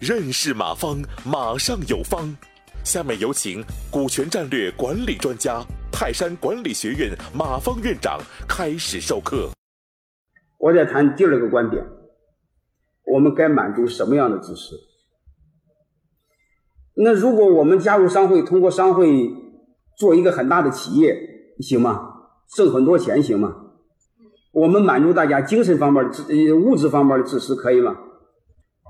认识马方，马上有方。下面有请股权战略管理专家、泰山管理学院马方院长开始授课。我在谈第二个观点，我们该满足什么样的知识？那如果我们加入商会，通过商会做一个很大的企业，行吗？挣很多钱，行吗？我们满足大家精神方面的、物质方面的知识，可以吗？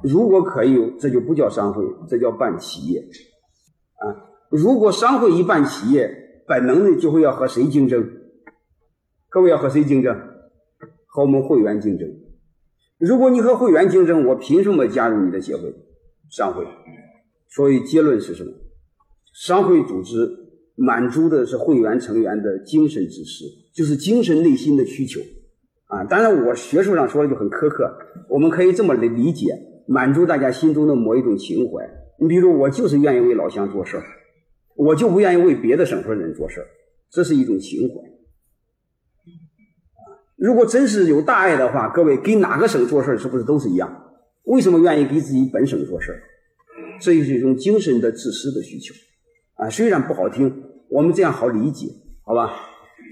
如果可以，这就不叫商会，这叫办企业。啊，如果商会一办企业，本能的就会要和谁竞争？各位要和谁竞争？和我们会员竞争。如果你和会员竞争，我凭什么加入你的协会？商会。所以结论是什么？商会组织满足的是会员成员的精神指示，就是精神内心的需求。啊，当然我学术上说的就很苛刻，我们可以这么来理解：满足大家心中的某一种情怀。你比如说，我就是愿意为老乡做事儿，我就不愿意为别的省份人做事儿，这是一种情怀。如果真是有大爱的话，各位给哪个省做事是不是都是一样？为什么愿意给自己本省做事儿？这是一种精神的自私的需求啊！虽然不好听，我们这样好理解，好吧？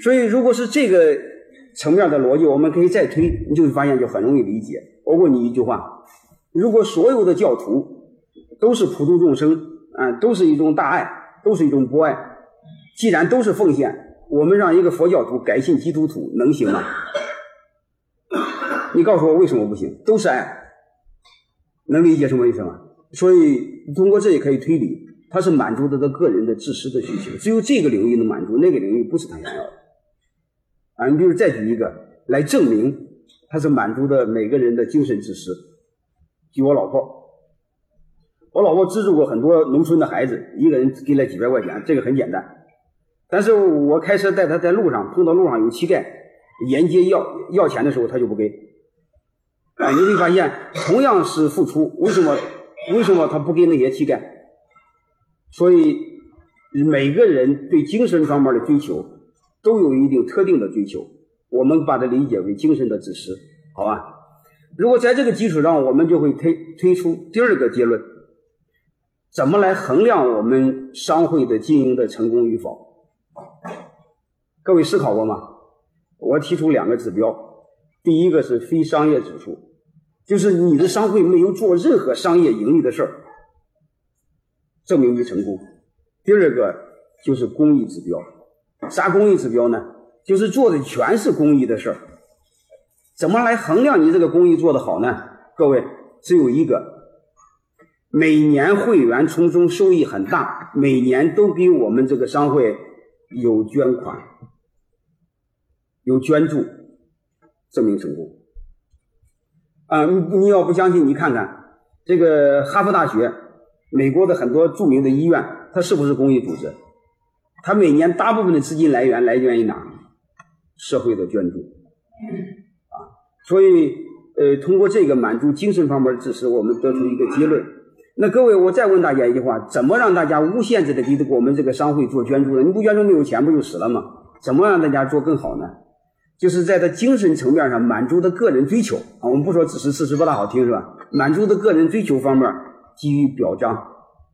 所以，如果是这个层面的逻辑，我们可以再推，你就会发现就很容易理解。我问你一句话：如果所有的教徒都是普度众生啊，都是一种大爱，都是一种博爱，既然都是奉献，我们让一个佛教徒改信基督徒能行吗？你告诉我为什么不行？都是爱，能理解什么意思吗？所以通过这也可以推理，他是满足他的个人的自私的需求，只有这个领域能满足，那个领域不是他想要的。啊，你比如再举一个来证明他是满足的每个人的精神自私。举我老婆，我老婆资助过很多农村的孩子，一个人给了几百块钱，这个很简单。但是我开车带他在路上碰到路上有乞丐沿街要要钱的时候，他就不给。啊，你会发现同样是付出，为什么？为什么他不给那些乞丐？所以每个人对精神方面的追求都有一定特定的追求，我们把它理解为精神的指示，好吧？如果在这个基础上，我们就会推推出第二个结论：怎么来衡量我们商会的经营的成功与否？各位思考过吗？我提出两个指标，第一个是非商业指数。就是你的商会没有做任何商业盈利的事儿，证明你成功。第二个就是公益指标，啥公益指标呢？就是做的全是公益的事儿。怎么来衡量你这个公益做得好呢？各位，只有一个，每年会员从中收益很大，每年都给我们这个商会有捐款、有捐助，证明成功。啊，你你要不相信，你看看这个哈佛大学，美国的很多著名的医院，它是不是公益组织？他每年大部分的资金来源来源于哪？社会的捐助。啊，所以呃，通过这个满足精神方面的支持，我们得出一个结论。那各位，我再问大家一句话：怎么让大家无限制的给我们这个商会做捐助呢？你不捐助没有钱，不就死了吗？怎么让大家做更好呢？就是在他精神层面上满足他个人追求啊，我们不说只是事实不大好听是吧？满足他个人追求方面给予表彰，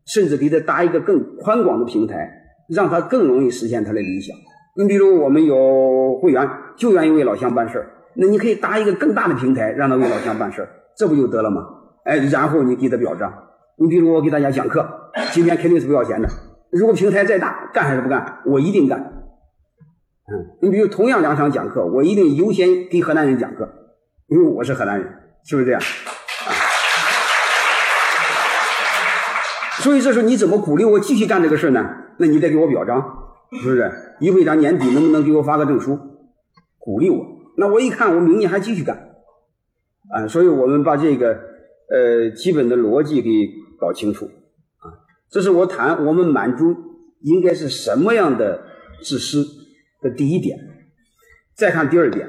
甚至给他搭一个更宽广的平台，让他更容易实现他的理想。你比如我们有会员就愿意为老乡办事儿，那你可以搭一个更大的平台，让他为老乡办事儿，这不就得了吗？哎，然后你给他表彰。你比如我给大家讲课，今天肯定是不要钱的。如果平台再大，干还是不干？我一定干。嗯，你比如同样两场讲课，我一定优先给河南人讲课，因为我是河南人，是不是这样？所以这时候你怎么鼓励我继续干这个事呢？那你得给我表彰，是不是？于会长年底能不能给我发个证书，鼓励我？那我一看，我明年还继续干，啊，所以我们把这个呃基本的逻辑给搞清楚，啊，这是我谈我们满足应该是什么样的自私。的第一点，再看第二点，